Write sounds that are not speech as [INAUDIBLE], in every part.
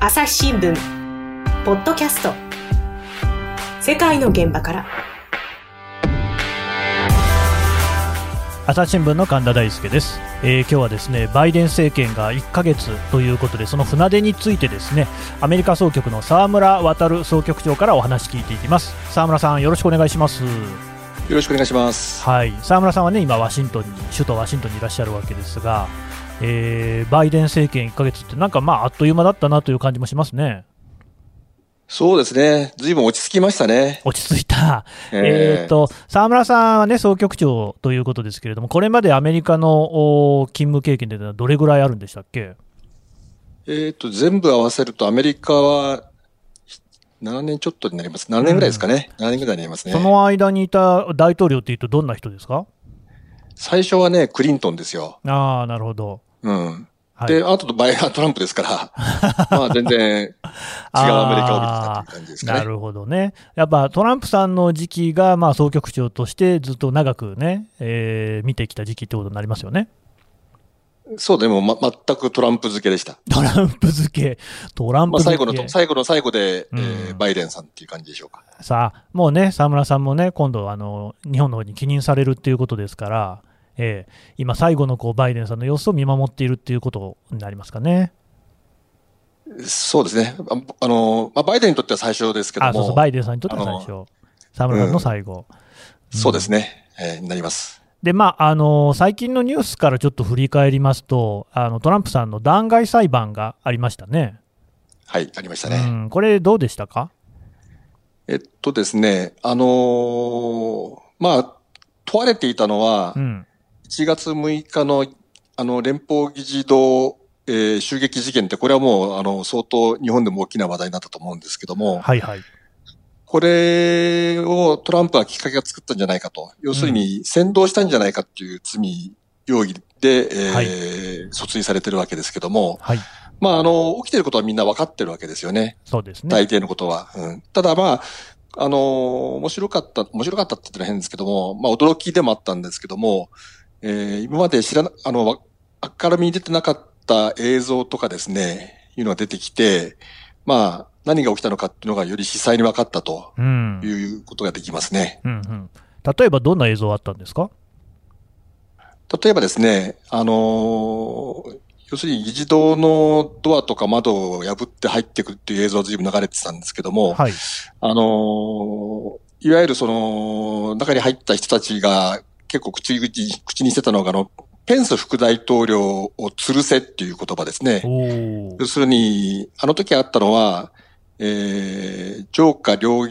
朝日新聞。ポッドキャスト。世界の現場から。朝日新聞の神田大輔です、えー、今日はですねバイデン政権が1ヶ月ということでその船出についてですねアメリカ総局の沢村渉総局長からお話聞いていきます。沢村さんよろしくお願いします。よろしくお願いします。はい。沢村さんはね今ワシントンに首都ワシントンにいらっしゃるわけですがえー、バイデン政権1ヶ月って、なんかまあ、あっという間だったなという感じもしますね。そうですね。ずいぶん落ち着きましたね。落ち着いた。えっ、ー、と、沢村さんはね、総局長ということですけれども、これまでアメリカの勤務経験でどれぐらいあるんでしたっけ？えっ、ー、と、全部合わせるとアメリカは7年ちょっとになります。7年ぐらいですかね。うん、7年ぐらいになりますね。その間にいた大統領っていうとどんな人ですか？最初はね、クリントンですよ。ああ、なるほど。うん。で、あととバイトランプですから、[LAUGHS] まあ全然違うアメリカを見てたっていう感じですかね。なるほどね。やっぱトランプさんの時期が、まあ総局長としてずっと長くね、えー、見てきた時期ってことになりますよね。そうでも、ま、全くトランプ付けでした。トランプ付け。トランプ付け。まあ最後の、最後の最後で、うん、えー、バイデンさんっていう感じでしょうか。さあ、もうね、沢村さんもね、今度、あの、日本の方に帰任されるっていうことですから、えー、今、最後のこうバイデンさんの様子を見守っているっていうことになりますかね。そうですね。あの、まあ、バイデンにとっては最初ですけども。そうそうバイデンさんにとっては最初。沢村さんの最後。うん、そうですね。えー、なります。で、まあ、あの最近のニュースからちょっと振り返りますと、あのトランプさんの弾劾裁判がありましたね。はい、ありましたね。うん、これ、どうでしたか？えっとですね、あのー、まあ、問われていたのは、うん、1月6日のあの連邦議事堂、えー、襲撃事件って、これはもうあの相当日本でも大きな話題になったと思うんですけども、はいはい。これをトランプはきっかけが作ったんじゃないかと。要するに先導したんじゃないかっていう罪、容疑で、えー、はい、訴追されてるわけですけども、はい。まあ、あの、起きてることはみんな分かってるわけですよね。そうですね。大抵のことは。うん、ただまあ、あの、面白かった、面白かったって言ったら変ですけども、まあ、驚きでもあったんですけども、えー、今まで知らな、あの、明るみに出てなかった映像とかですね、いうのが出てきて、まあ、何が起きたのかっていうのがより実際に分かったということができますね。うんうん、例えばどんな映像あったんですか？例えばですね、あのー、要するに議事堂のドアとか窓を破って入ってくるっていう映像が随分流れてたんですけども、はい、あのー、いわゆるその、中に入った人たちが結構口々、口にしてたのが、あの、ペンス副大統領を吊るせっていう言葉ですね。要するに、あの時あったのは、えー、上下両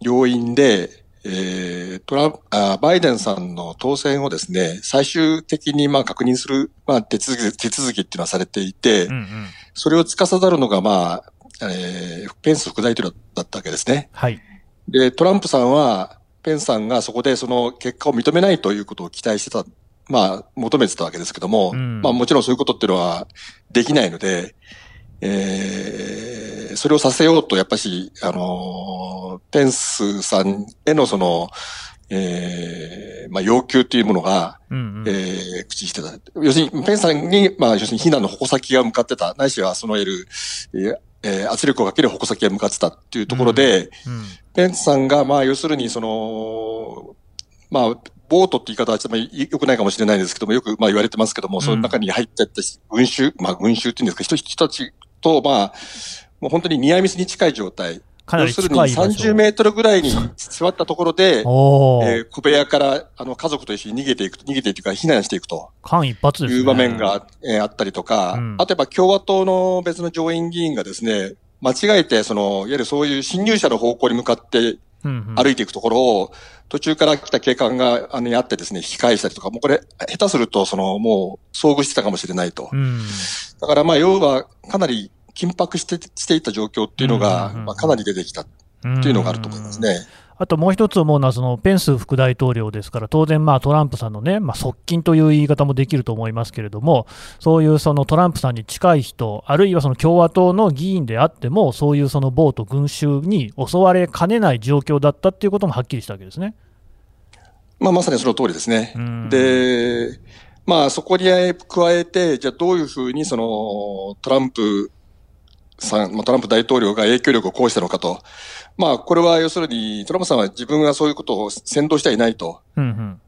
両院で、えー、トラあバイデンさんの当選をですね、最終的にまあ確認する、まあ、手続き、手続きっていうのはされていて、うんうん、それを司るのがまあ、えー、ペンス副大統領だったわけですね。はい。で、トランプさんは、ペンさんがそこでその結果を認めないということを期待してた、まあ、求めてたわけですけども、うん、まあもちろんそういうことっていうのはできないので、えー、それをさせようと、やっぱし、あの、ペンスさんへのその、えー、まあ、要求というものが、うんうん、えー、口にしてた。要するに、ペンさんに、まあ、要するに避難の矛先が向かってた、ないしはその得る、えー、えー、圧力をかける矛先が向かってたっていうところで、うんうん、ペンさんが、まあ、要するに、その、まあ、ボートって言い方はちょっと良くないかもしれないですけども、よくまあ言われてますけども、うん、その中に入ってった群衆、まあ群衆っていうんですか、人人たちと、まあ、もう本当にニアミスに近い状態。かなり近い要するに30メートルぐらいに座ったところで、えー、小部屋からあの家族と一緒に逃げていく、逃げていくか避難していくと。間一髪。いう場面が、えー、あったりとか、うん、あとやっぱ共和党の別の上院議員がですね、間違えて、その、いわゆるそういう侵入者の方向に向かって歩いていくところを、途中から来た警官が、あの、あってですね、引き返したりとか、もうこれ、下手すると、その、もう、遭遇してたかもしれないと。うん、だから、まあ、要は、かなり緊迫して、していた状況っていうのが、まあ、かなり出てきたっていうのがあると思いますね。あともう一つ思うのは、そのペンス副大統領ですから、当然、まあトランプさんのね、まあ、側近という言い方もできると思いますけれども、そういうそのトランプさんに近い人、あるいはその共和党の議員であっても、そういうその暴徒、群衆に襲われかねない状況だったっていうこともはっきりしたわけですね。まあ、まさにその通りですね。で、まあ、そこに加えて、じゃあどういうふうにそのトランプさん、トランプ大統領が影響力を行使したのかと。まあ、これは要するに、トランプさんは自分がそういうことを先導してはいないと、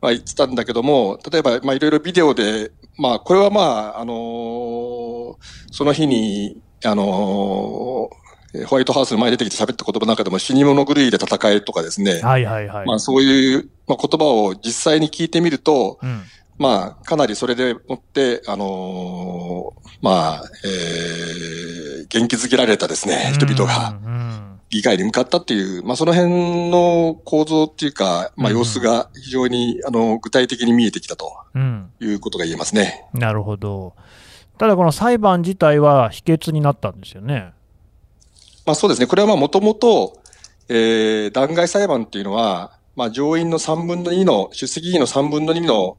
まあ、言ってたんだけども、例えば、まあ、いろいろビデオで、まあ、これはまあ、あのー、その日に、あのー、ホワイトハウスの前に出てきて喋った言葉の中でも死に物狂いで戦えとかですね。はいはいはい。まあそういう、まあ、言葉を実際に聞いてみると、うん、まあかなりそれでもって、あのー、まあ、えー、元気づけられたですね、人々が。議会に向かったっていう、まあ、その辺の構造っていうか、まあ、様子が非常に、あの、具体的に見えてきたということが言えますね。なるほど。ただ、この裁判自体は否決になったんですよね。まあ、そうですね。これはまあ、もともと、えー、弾劾裁判っていうのは、まあ、上院の3分の2の、出席議員の3分の2の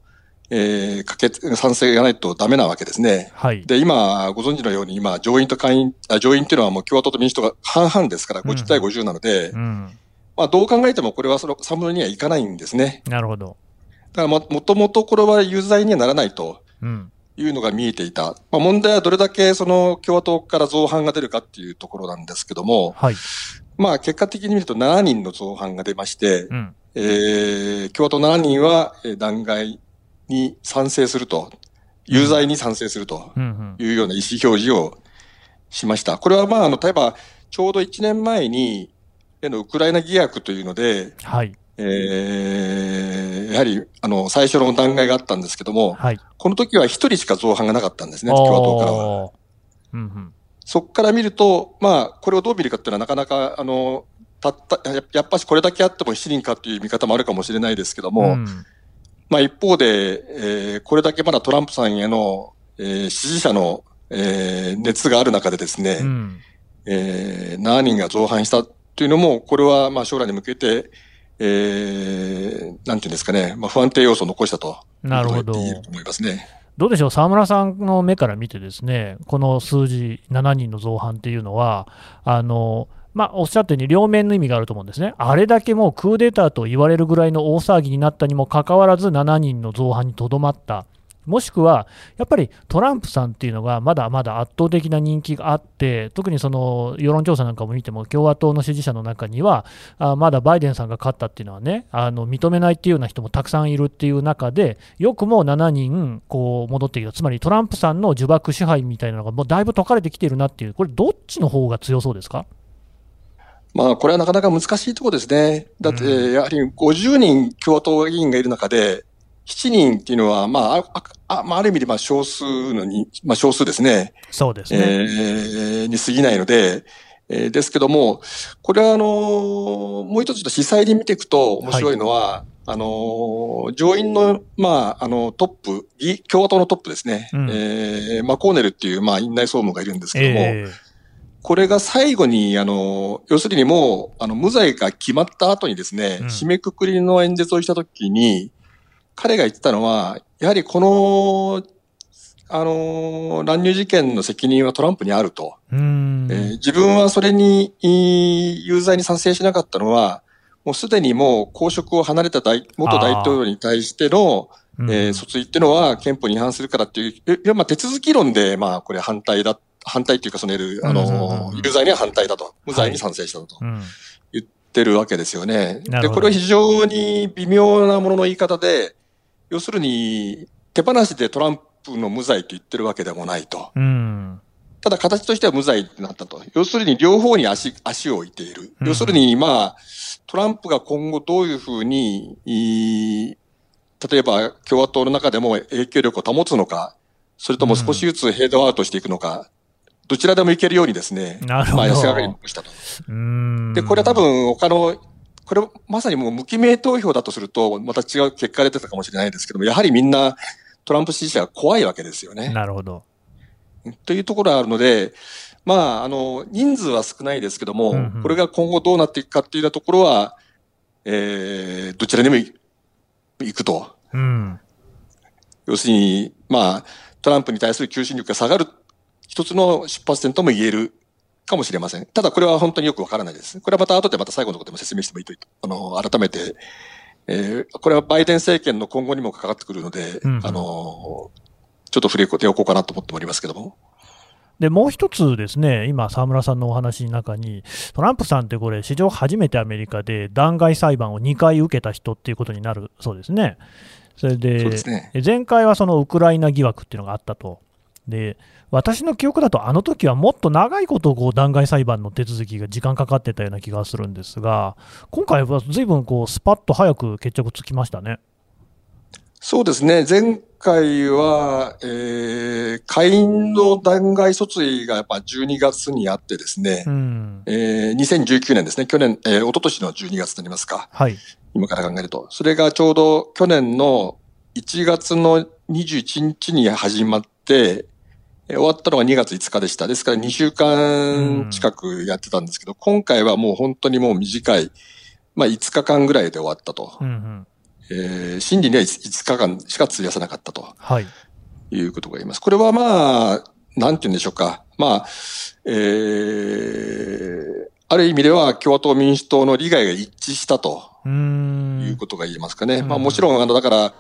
えー、かけ、賛成がないとダメなわけですね。はい。で、今、ご存知のように、今、上院と下院、あ上院っていうのはもう共和党と民主党が半々ですから、50対50なので、うん、まあ、どう考えてもこれはその3分の2はいかないんですね。なるほど。だからも、もともとこれは有罪にはならないと。いうのが見えていた。まあ、問題はどれだけその共和党から造反が出るかっていうところなんですけども、はい。まあ結果的に見ると7人の造反が出まして、うん、えー、共和党7人は弾劾に賛成すると、有罪に賛成するというような意思表示をしました。これはまあ、あの、例えば、ちょうど1年前に、のウクライナ疑惑というので、はい。えー、やはり、あの、最初の段階があったんですけども、はい。この時は一人しか造反がなかったんですね、共和党からは。うんうん、そこから見ると、まあ、これをどう見るかっていうのはなかなか、あの、たった、やっぱしこれだけあっても7人かっていう見方もあるかもしれないですけども、うん、まあ一方で、えー、これだけまだトランプさんへの、えー、支持者の、えー、熱がある中でですね、うん、えー、7人が造反したというのも、これはまあ将来に向けて、えー、なんていうんですかね、まあ不安定要素を残したと。なるほど。思いますね。どうでしょう、沢村さんの目から見てですね、この数字、7人の造反っていうのは、あの、まあ、おっしゃったように両面の意味があると思うんですね。あれだけもうクーデターと言われるぐらいの大騒ぎになったにもかかわらず7人の造反にとどまった。もしくは、やっぱりトランプさんっていうのがまだまだ圧倒的な人気があって、特にその世論調査なんかも見ても、共和党の支持者の中には、あまだバイデンさんが勝ったっていうのはね、あの認めないっていうような人もたくさんいるっていう中で、よくも7人こう戻ってきた、つまりトランプさんの呪縛支配みたいなのが、もうだいぶ解かれてきてるなっていう、これ、どっちの方が強そうですか？まあ、これはなかなか難しいところですね。だって、やはり50人共和党議員がいる中で、7人っていうのは、まあ、ああある意味でまあ少数のに、まあ少数ですね。そうですね。えー、に過ぎないので、えー、ですけども、これはあのー、もう一つと司祭で見ていくと面白いのは、はい、あのー、上院の、まあ、あの、トップ、共和党のトップですね。うん、えー、マコーネルっていう、まあ、院内総務がいるんですけども、えーこれが最後に、あの、要するにもう、あの、無罪が決まった後にですね、うん、締めくくりの演説をしたときに、彼が言ってたのは、やはりこの、あの、乱入事件の責任はトランプにあると。えー、自分はそれに、有罪に賛成しなかったのは、もうすでにもう公職を離れた大元大統領に対しての、えー、訴追っていうのは憲法に違反するからっていう、いや、まあ手続き論で、まあこれ反対だ反対っていうか、その、あの、有罪には反対だと、無罪に賛成したと。言ってるわけですよね。で、これは非常に微妙なものの言い方で、要するに、手放しでトランプの無罪と言ってるわけでもないと。うん、ただ形としては無罪になったと。要するに両方に足、足を置いている。要するに、まあ、トランプが今後どういうふうに、例えば共和党の中でも影響力を保つのか、それとも少しずつヘイドアウトしていくのか、どちらでもいけるようにですね、なるほど。まあ、安上がりしたと。で、これは多分他の、これまさにもう無記名投票だとすると、また違う結果が出てたかもしれないですけども、やはりみんなトランプ支持者が怖いわけですよね。なるほど。というところがあるので、まあ、あの、人数は少ないですけども、うんうん、これが今後どうなっていくかっていうところは、えー、どちらにも行くと。うん、要するに、まあ、トランプに対する求心力が下がる一つの出発点とも言えるかもしれません。ただこれは本当によくわからないです。これはまた後でまた最後のことでも説明してもいいと、あの、改めて、えー、これはバイデン政権の今後にもかかってくるので、うん、あの、ちょっと触れておこうかなと思っておりますけども。でもう一つですね、今、沢村さんのお話の中に、トランプさんってこれ、史上初めてアメリカで弾劾裁判を2回受けた人っていうことになるそうですね。それで、ね、前回はそのウクライナ疑惑っていうのがあったと。で私の記憶だと、あの時はもっと長いことこう弾劾裁判の手続きが時間かかってたような気がするんですが、今回はずいぶんこうスパッと早く決着つきましたね。そうですね。前回は、えー、下院の弾劾訴追がやっぱ12月にあってですね、うん、えー、2019年ですね、去年、えー、一昨年の12月になりますか。はい。今から考えると。それがちょうど去年の1月の21日に始まって、終わったのが2月5日でした。ですから2週間近くやってたんですけど、うん、今回はもう本当にもう短い、まあ5日間ぐらいで終わったと。うんうんえー、審理には 5, 日間しか費やさなかったと。はい。いうことが言います。これはまあ、なんて言うんでしょうか。まあ、えー、ある意味では共和党民主党の利害が一致したと。いうことが言えますかね。まあもちろん、あの、だから、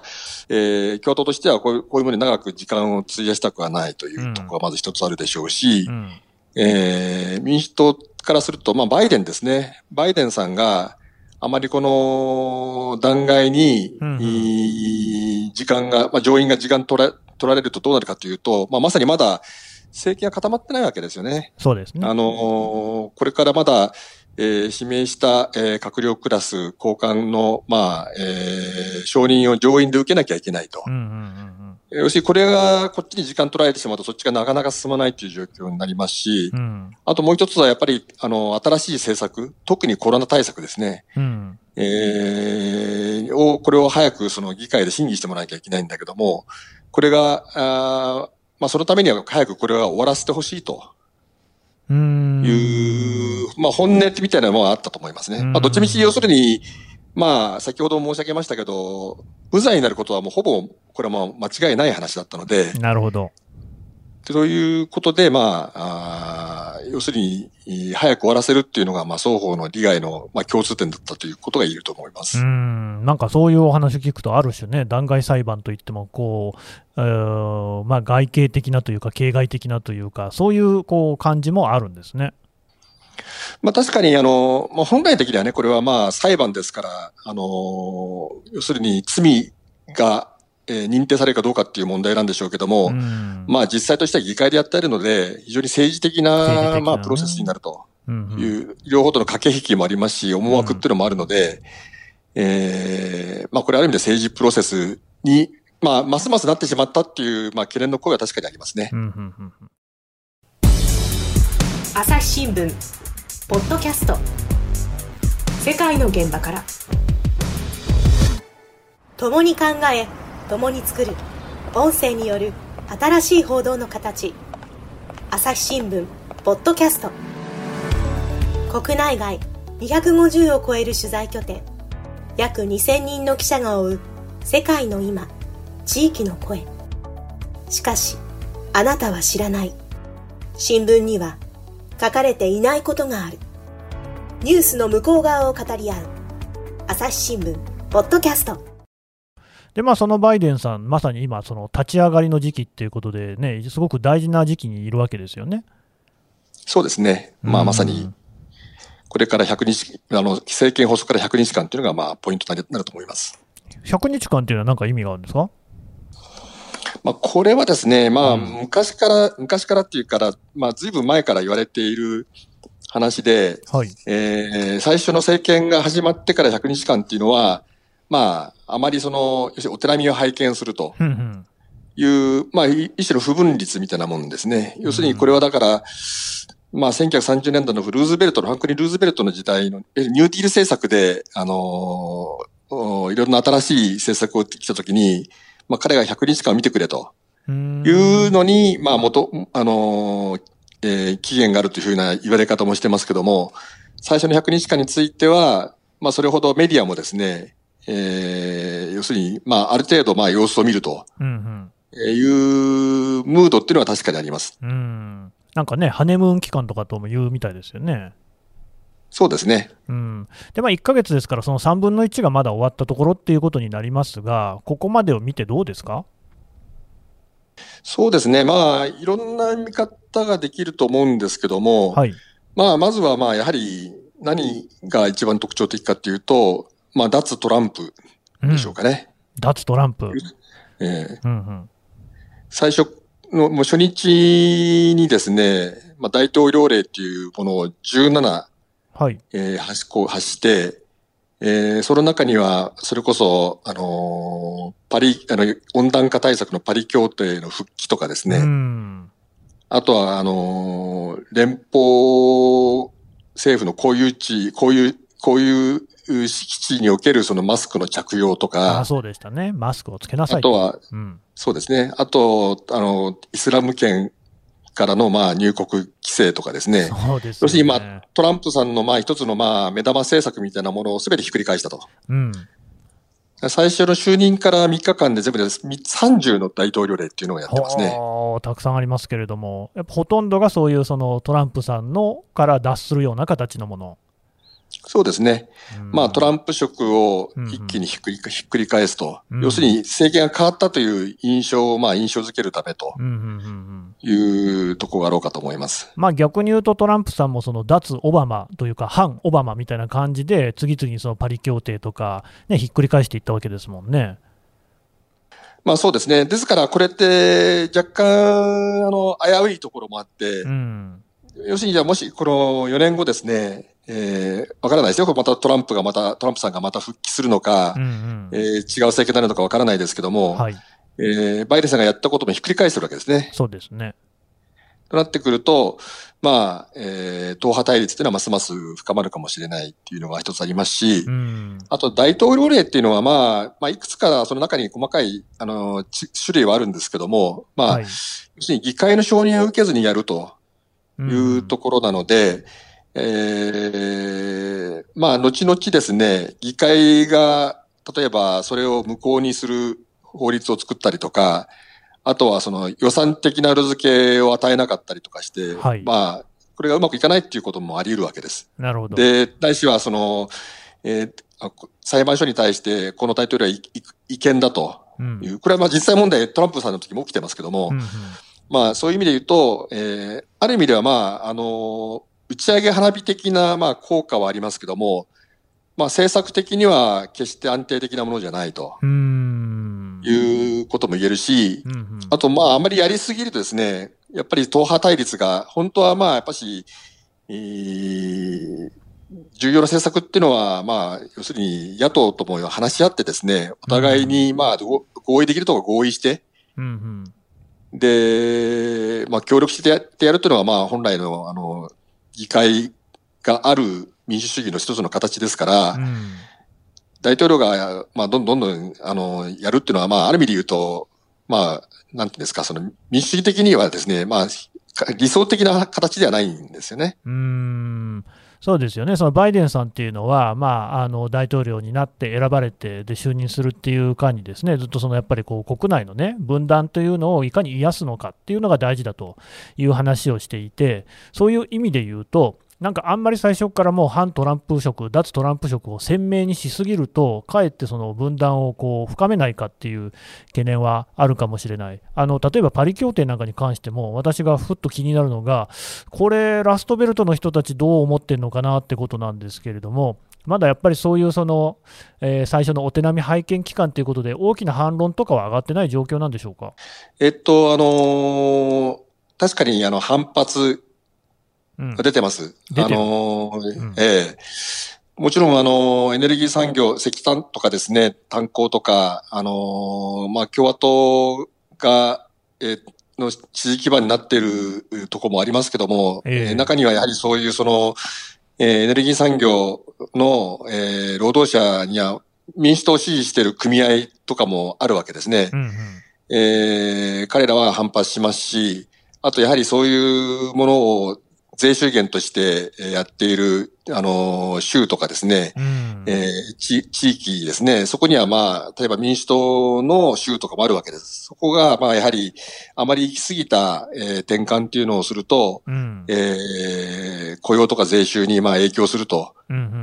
えー、共和党としてはこういう、こういうものに長く時間を費やしたくはないというところがまず一つあるでしょうし、うん、えー、民主党からすると、まあバイデンですね。バイデンさんが、あまりこの弾劾に、うん、時間が、まあ、上院が時間取ら取られるとどうなるかというと、まあ、まさにまだ政権が固まってないわけですよね。そうですね。あのこれからまだ、えー、指名した、えー、閣僚クラス、高官の、まあ、えー、承認を上院で受けなきゃいけないと。うんうんうん要するにこれがこっちに時間取られてしまうとそっちがなかなか進まないという状況になりますし、うん、あともう一つはやっぱりあの新しい政策、特にコロナ対策ですね。うん、えー、を、これを早くその議会で審議してもらわなきゃいけないんだけども、これが、あまあそのためには早くこれは終わらせてほしいと。いう、まあ本音みたいなのはあったと思いますね。まあどっちみち要するに、まあ、先ほど申し上げましたけど、無罪になることはもうほぼ、これはもう間違いない話だったので。なるほど。ということで、まあ、あ要するに、早く終わらせるっていうのが、まあ、双方の利害の、まあ、共通点だったということが言えると思います。うん、なんかそういうお話聞くと、ある種ね、弾劾裁判といっても、こう、まあ、外形的なというか、形骸的なというか、そういう、こう、感じもあるんですね。まあ確かに、あの、まあ、本来的にはね、これはまあ裁判ですから、あの、要するに罪が、えー、認定されるかどうかっていう問題なんでしょうけども、まあ実際としては議会でやっているので、非常に政治的な、ね、まあプロセスになるという、うん。うん、両方との駆け引きもありますし、思惑っていうのもあるので、うん、えー、まあこれある意味で政治プロセスに、まあますますなってしまったっていう、まあ懸念の声は確かにありますね。うんうんうん、朝日新聞ポッドキャスト。世界の現場から。共に考え共に作る。音声による。新しい報道の形。朝日新聞。ポッドキャスト。国内外。250を超える取材拠点。約2000人の記者が追う。世界の今。地域の声。しかしあなたは知らない。新聞には。書かれていないことがある。ニュースの向こう側を語り合う。朝日新聞。ポッドキャスト。でまあ、そのバイデンさん、まさに今、その立ち上がりの時期っていうことで、ね、すごく大事な時期にいるわけですよね。そうですね、まあ、まさに、これから100日、あの政権発足から100日間というのが、まあ、ポイントになると思います。100日間っていうのは、何か意味があるんですか？まあ、これはですね、まあ、昔から、昔からっていうから、まあ、ずいぶん前から言われている話で、はい、えー、最初の政権が始まってから100日間っていうのは、まあ、あまりその、要するにお手並みを拝見するという、まあ、一種の不分率みたいなもんですね。要するにこれはだから、まあ、1930年代のルーズベルトの、フランクリン・ルーズベルトの時代の、ニューディール政策で、あのー、いろんな新しい政策を来たときに、まあ、彼が100日間見てくれと。いうのに、まあ、元、あのー、えー、期限があるというふうな言われ方もしてますけども、最初の100日間については、まあ、それほどメディアもですね、えー、要するに、まあ、ある程度、まあ、様子を見ると、うんうん、いうムードっていうのは確かにあります。うん。なんかね、ハネムーン期間とかとも言うみたいですよね。そうですね。うん。で、まあ、1ヶ月ですから、その3分の1がまだ終わったところっていうことになりますが、ここまでを見てどうですか？そうですね。まあ、いろんな見方方ができると思うんですけども、はい、まあ、まずはまあ、やはり何が一番特徴的かっていうと、まあ、脱トランプでしょうかね。うん、脱トランプ。えー、うんうん、最初の、もう初日にですね、まあ、大統領令っていうものを17、はい。えー、発行、発して、えー、その中には、それこそ、あのー、パリ、あの、温暖化対策のパリ協定の復帰とかですね。あとは、あのー、連邦政府のこういう地、こういう、こういう敷地におけるそのマスクの着用とか。あそうでしたね。マスクをつけなさいあとは、うん、そうですね。あと、あの、イスラム圏からのまあ入国規制とかですね。そうですね。要するにまあトランプさんのまあ一つのまあ目玉政策みたいなものをすべてひっくり返したと。うん。最初の就任から3日間で全部で30の大統領令っていうのをやってますね。たくさんありますけれども、やっぱほとんどがそういうそのトランプさんのから脱するような形のもの。そうですね。まあ、トランプ色を一気にひっくり,、ひっくり返すと、要するに政権が変わったという印象を、まあ、印象づけるためというところがあろうかと思います。まあ、逆に言うと、トランプさんもその脱オバマというか、反オバマみたいな感じで、次々にそのパリ協定とか、ね、ひっくり返していったわけですもんね。まあそうですね。ですから、これって若干、あの、危ういところもあって、うん、要するに、じゃあもし、この4年後ですね、えー、わからないですよ。またトランプがまた、トランプさんがまた復帰するのか、うんうん、えー、違う政権になるのかわからないですけども、はい、えー、バイデンさんがやったこともひっくり返してるわけですね。そうですね。となってくると、まあ、えー、党派対立っていうのはますます深まるかもしれないっていうのが一つありますし、うん、あと大統領令っていうのはまあ、まあ、いくつかその中に細かい、あの、種類はあるんですけども、まあ、はい、要するに議会の承認を受けずにやるというところなので、うんえー、まあ、後々ですね、議会が、例えばそれを無効にする法律を作ったりとか、あとはその予算的な裏付けを与えなかったりとかして、はい、まあ、これがうまくいかないっていうこともあり得るわけです。なるほど。で、大使はその、えー、裁判所に対してこのタイトルは違憲だという、うん、これはまあ実際問題トランプさんの時も起きてますけども、うんうん、まあそういう意味で言うと、えー、ある意味ではまあ、あの打ち上げ花火的な、まあ、効果はありますけども、まあ、政策的には決して安定的なものじゃないと。いうことも言えるし、うんうん、あと、まあ、あまりやりすぎるとですね、やっぱり党派対立が、本当はまあ、やっぱし、えー、重要な政策っていうのは、まあ、要するに野党とも話し合ってですね、お互いに、まあ、合意できるとこ合意して、うんうん、で、まあ、協力してやってやるというのは、まあ、本来の、あの、議会がある民主主義の一つの形ですから、うん、大統領が、まあ、どんどんどん、あの、やるっていうのは、まあ、ある意味で言うと、まあ、なんていうんですか、その、民主主義的にはですね、まあ、理想的な形ではないんですよね。うんそうですよね、そのバイデンさんっていうのは、まあ、あの大統領になって選ばれてで就任するっていう間に、ですね。ずっとそのやっぱりこう国内の、ね、分断というのをいかに癒すのかっていうのが大事だという話をしていて、そういう意味で言うと、なんかあんまり最初からもう反トランプ色、脱トランプ色を鮮明にしすぎると、かえってその分断をこう深めないかっていう懸念はあるかもしれない。あの例えばパリ協定なんかに関しても、私がふっと気になるのが、これ、ラストベルトの人たちどう思ってるのかなってことなんですけれども、まだやっぱりそういうその、えー、最初のお手並み拝見期間ということで、大きな反論とかは上がってない状況なんでしょうか？えっと、あのー、確かにあの反発出てます。うん、あのーうん、ええ。もちろん、あの、エネルギー産業、石炭とかですね、炭鉱とか、あの、まあ、共和党が、えの支持基盤になっているところもありますけども、えー、中にはやはりそういうその、えー、エネルギー産業の、えー、労働者には民主党を支持している組合とかもあるわけですね。うんうん、えー、彼らは反発しますし、あとやはりそういうものを税収源としてやっている、あの、州とかですね、うん、えー、地域ですね、そこにはまあ、例えば民主党の州とかもあるわけです。そこが、まあ、やはり、あまり行き過ぎた、えー、転換っていうのをすると、うん、えー、雇用とか税収にまあ影響すると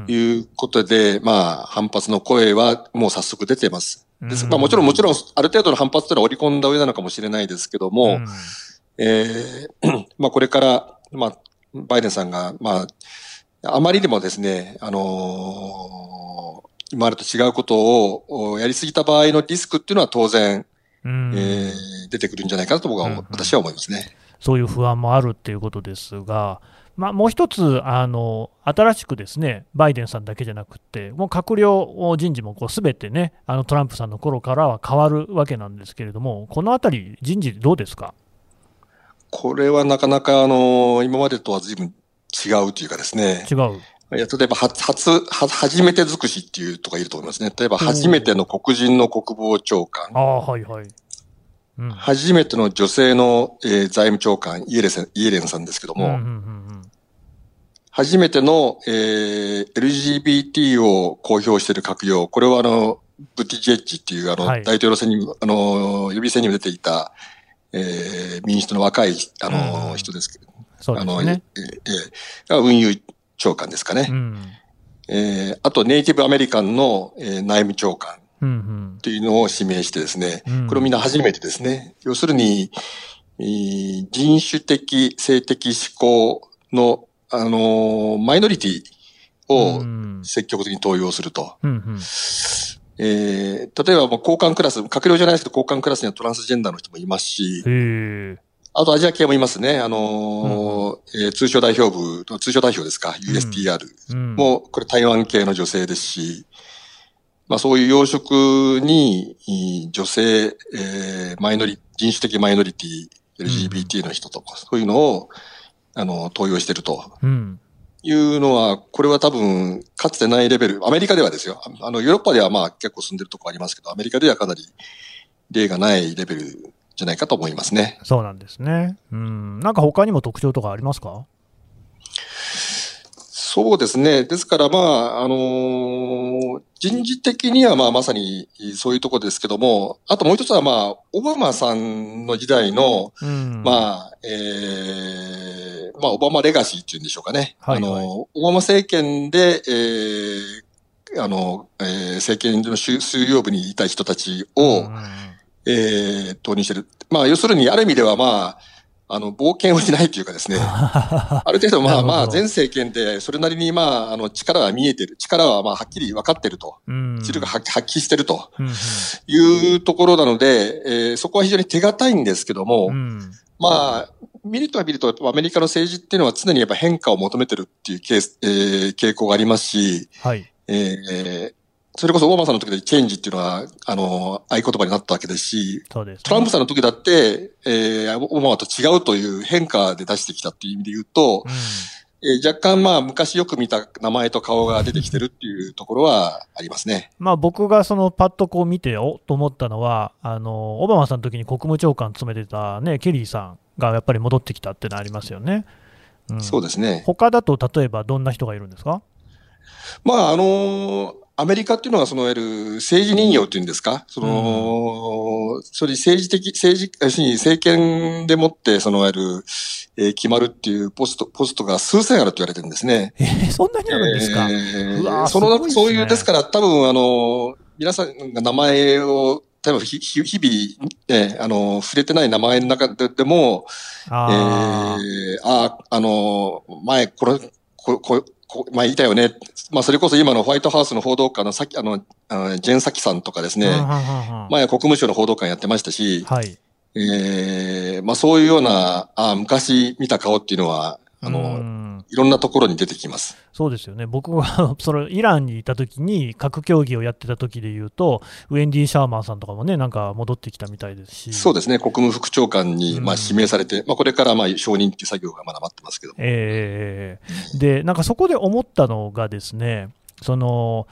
いうことで、うんうん、まあ、反発の声はもう早速出ています。です。まあ、もちろん、もちろん、ある程度の反発というのは織り込んだ上なのかもしれないですけども、うん。えー、[CLEARS THROAT] まあこれから、まあ、バイデンさんが、まあ、あまりにもですね、あのー、今までと違うことをやりすぎた場合のリスクっていうのは当然、えー、出てくるんじゃないかなと僕は、うんうん、私は思いますね。そういう不安もあるっていうことですが、まあ、もう一つあの、新しくですねバイデンさんだけじゃなくて、もう閣僚人事もすべてね、あのトランプさんの頃からは変わるわけなんですけれども、このあたり、人事、どうですか？これはなかなかあの今までとは随分違うというかですね。違う。いや例えば、初、初、初めて尽くしっていうとかいると思いますね。例えば、初めての黒人の国防長官。ああ、はいはい。うん、初めての女性の、えー、財務長官、イエレンイエレンさんですけども、うんうんうん初めての、えー、LGBT を公表している閣僚、これはあの、ブティジェッジっていうあの、はい、大統領選にも、あの、予備選にも出ていた、えー、民主党の若い、あの、うん、人ですけど、そうですね。あの、えー、運輸長官ですかね。うん、えー、あと、ネイティブアメリカンの、えー、内務長官。っていうのを指名してですね、うん。うん、これをみんな初めてですね。要するに、えー、人種的、性的思考のあの、マイノリティを積極的に登用すると。うんうんえー、例えばもう交換クラス、閣僚じゃないですけど交換クラスにはトランスジェンダーの人もいますし、あとアジア系もいますね。あのーうん、えー、通商代表部、通商代表ですか、USTR も、これ台湾系の女性ですし、まあそういう養殖に女性、えー、マイノリ、人種的マイノリティ、LGBT の人とか、そういうのを、あの、投与してると。いうのは、これは多分、かつてないレベル、アメリカではですよ。あの、ヨーロッパではまあ結構住んでるとこありますけど、アメリカではかなり例がないレベルじゃないかと思いますね。そうなんですね。うん。なんか他にも特徴とかありますか？そうですね。ですから、まあ、あのー、人事的には、まあ、まさにそういうところですけども、あともう一つは、まあ、オバマさんの時代の、うん、まあ、えー、まあ、オバマレガシーっていうんでしょうかね。はいはい、あの、オバマ政権で、えー、あの、えー、政権の収容部にいた人たちを、うん、えー、投入してる。まあ、要するに、ある意味では、まあ、あの、冒険をしないというかですね、[LAUGHS] ある程度、まあまあ、前政権で、それなりに、まあ、あの、力は見えてる。力は、まあ、はっきり分かってると。力が発揮してると。いうところなので、えー、そこは非常に手堅いんですけども、まあ、見るとは見ると、アメリカの政治っていうのは常にやっぱ変化を求めてるっていうケース、えー、傾向がありますし、はい。えー、それこそオバマさんの時でチェンジっていうのは、あの、合言葉になったわけですし、す、ね、トランプさんの時だって、えー、オバマと違うという変化で出してきたっていう意味で言うと、うん、えー、若干まあ昔よく見た名前と顔が出てきてるっていうところはありますね。まあ僕がそのパッとこう見ておと思ったのは、あの、オバマさんの時に国務長官務めてたね、ケリーさんがやっぱり戻ってきたってのありますよね。うん、そうですね。他だと例えばどんな人がいるんですか？まあ、あのアメリカっていうのは、その、いわゆる政治人形っていうんですか？その、うん、それ政治的、政治、要するに政権でもって、その、いわゆる、えー、決まるっていうポスト、ポストが数千あると言われてるんですね。えー、そんなにあるんですか、えー、その、ね、そういう、ですから多分、あの、皆さんが名前を、例えば日々、えー、あの、触れてない名前の中ででも、あえー、あ、あの、前、これ、こ、こ、まあ言いたよね。まあそれこそ今のホワイトハウスの報道官のさっき、あの、あのジェン・サキさんとかですね、前国務省の報道官やってましたし、はい、ええー、まあそういうような、あ昔見た顔っていうのは、あの、いろんなところに出てきます。そうですよね。僕がそのイランにいた時に核競技をやってた時で言うと、ウェンディ・シャーマンさんとかもね、なんか戻ってきたみたいですし。そうですね。国務副長官に、まあ、指名されて、うん、まあ、これからまあ承認っていう作業がまだ待ってますけど。ええー、で、なんかそこで思ったのがですね、その、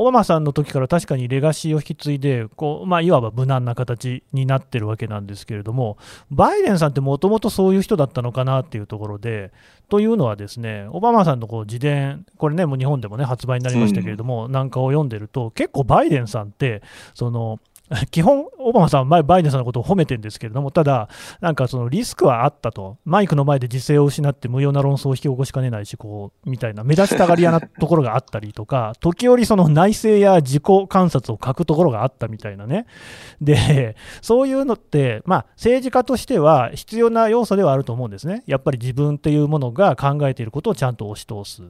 オバマさんの時から確かにレガシーを引き継いでこう、まあ、いわば無難な形になってるわけなんですけれども、バイデンさんってもともとそういう人だったのかなっていうところで、というのはですね、オバマさんのこう自伝、これね、もう日本でもね、発売になりましたけれども、うん、なんかを読んでると、結構バイデンさんって、その [LAUGHS] 基本、オバマさんは前、バイデンさんのことを褒めてるんですけれども、ただ、なんかそのリスクはあったと、マイクの前で自制を失って無用な論争を引き起こしかねないし、こうみたいな、目立ちたがり屋なところがあったりとか、[LAUGHS] 時折、その内政や自己観察を書くところがあったみたいなね、[LAUGHS] でそういうのって、まあ、政治家としては必要な要素ではあると思うんですね、やっぱり自分っていうものが考えていることをちゃんと押し通す。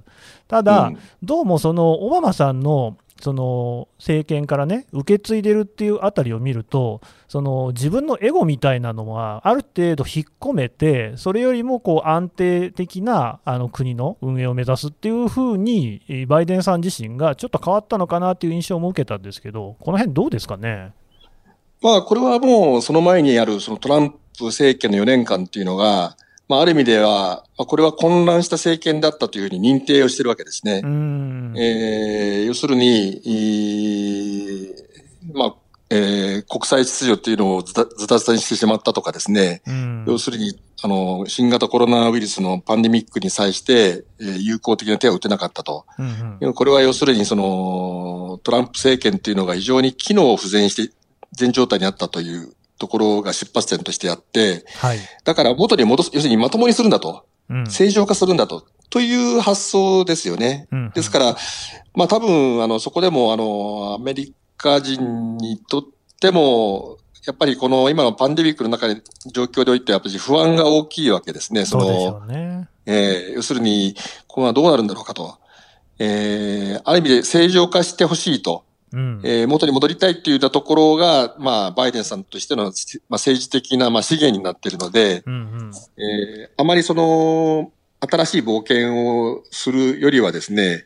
ただ、うん、どうもそのオバマさんのその政権からね受け継いでるっていうあたりを見るとその自分のエゴみたいなのはある程度引っ込めてそれよりもこう安定的なあの国の運営を目指すっていうふうにバイデンさん自身がちょっと変わったのかなという印象も受けたんですけどこの辺どうですかね？まあこれはもうその前にあるそのトランプ政権の4年間っていうのがまあ、ある意味では、これは混乱した政権だったというふうに認定をしているわけですね。えー、要するに、まあ、えー、国際秩序っていうのをずたずたずたにしてしまったとかですね、要するに、あの、新型コロナウイルスのパンデミックに際して、えー、有効的な手を打てなかったと。うんうん、これは要するに、その、トランプ政権っていうのが非常に機能不全して、全状態にあったというところが出発点としてあって、はい、だから元に戻す、要するにまともにするんだと、うん、正常化するんだと、という発想ですよね。うんうん、ですから、まあ多分、あの、そこでも、あの、アメリカ人にとっても、やっぱりこの今のパンデミックの中で、状況でおいて、やっぱり不安が大きいわけですね。その、ね、えー、要するに、このはどうなるんだろうかと。えー、ある意味で正常化してほしいと。うん、えー、元に戻りたいっていうところが、まあ、バイデンさんとしての、まあ、政治的な、まあ、資源になっているので、うんうん、えー、あまりその、新しい冒険をするよりはですね、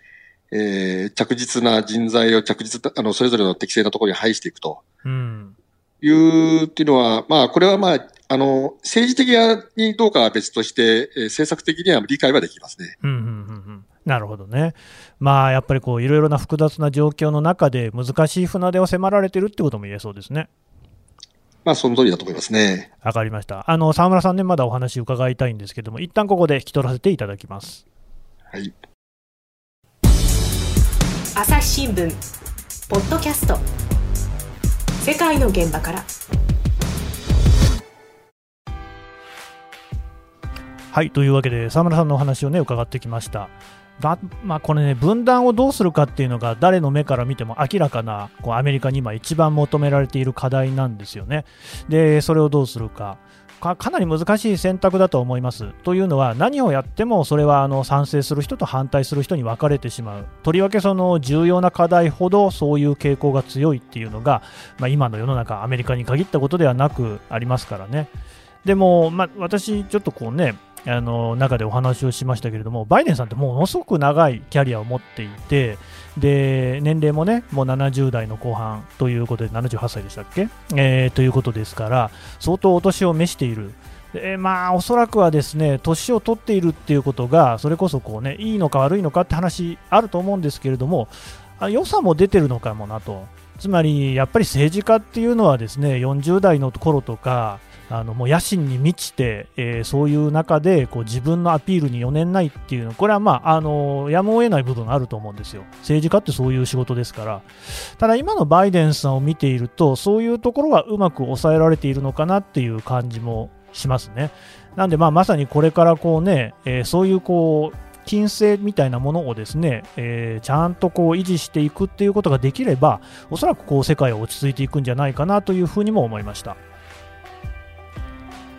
えー、着実な人材を着実あの、それぞれの適正なところに配していくと。うん、いうっていうのは、まあ、これはまあ、あの、政治的にどうかは別として、えー、政策的には理解はできますね。うんうんうんうんなるほどね、まあ、やっぱりこういろいろな複雑な状況の中で難しい船出を迫られてるってことも言えそうですね。まあ、その通りだと思いますね。わかりました。あの沢村さんね、まだお話伺いたいんですけども、一旦ここで引き取らせていただきます。はい。朝日新聞ポッドキャスト世界の現場からはいというわけで沢村さんのお話をね伺ってきましたが、まあ、これね、分断をどうするかっていうのが、誰の目から見ても明らかな、こうアメリカに今、一番求められている課題なんですよね。で、それをどうするか。かなり難しい選択だと思います。というのは、何をやってもそれはあの賛成する人と反対する人に分かれてしまう。とりわけその重要な課題ほどそういう傾向が強いっていうのが、まあ、今の世の中、アメリカに限ったことではなくありますからね。でも、まあ、私、ちょっとこうね、あの中でお話をしましたけれども、バイデンさんってものすごく長いキャリアを持っていて、で年齢もね、もう70代の後半ということで、78歳でしたっけ、えー、ということですから、相当お年を召している。でまあ、おそらくはですね年を取っているっていうことがそれこそこう、ね、いいのか悪いのかって話あると思うんですけれども良さも出てるのかもなとつまりやっぱり政治家っていうのはですね40代の頃とかあのもう野心に満ちて、えー、そういう中でこう自分のアピールに余念ないっていうのこれは、まあ、あのやむを得ない部分があると思うんですよ。政治家ってそういう仕事ですから。ただ今のバイデンさんを見ているとそういうところはうまく抑えられているのかなっていう感じもしますね。なんで、まあ、まさにこれからこうね、えー、そういうこう金星みたいなものをですね、えー、ちゃんとこう維持していくっていうことができればおそらくこう世界は落ち着いていくんじゃないかなというふうにも思いました。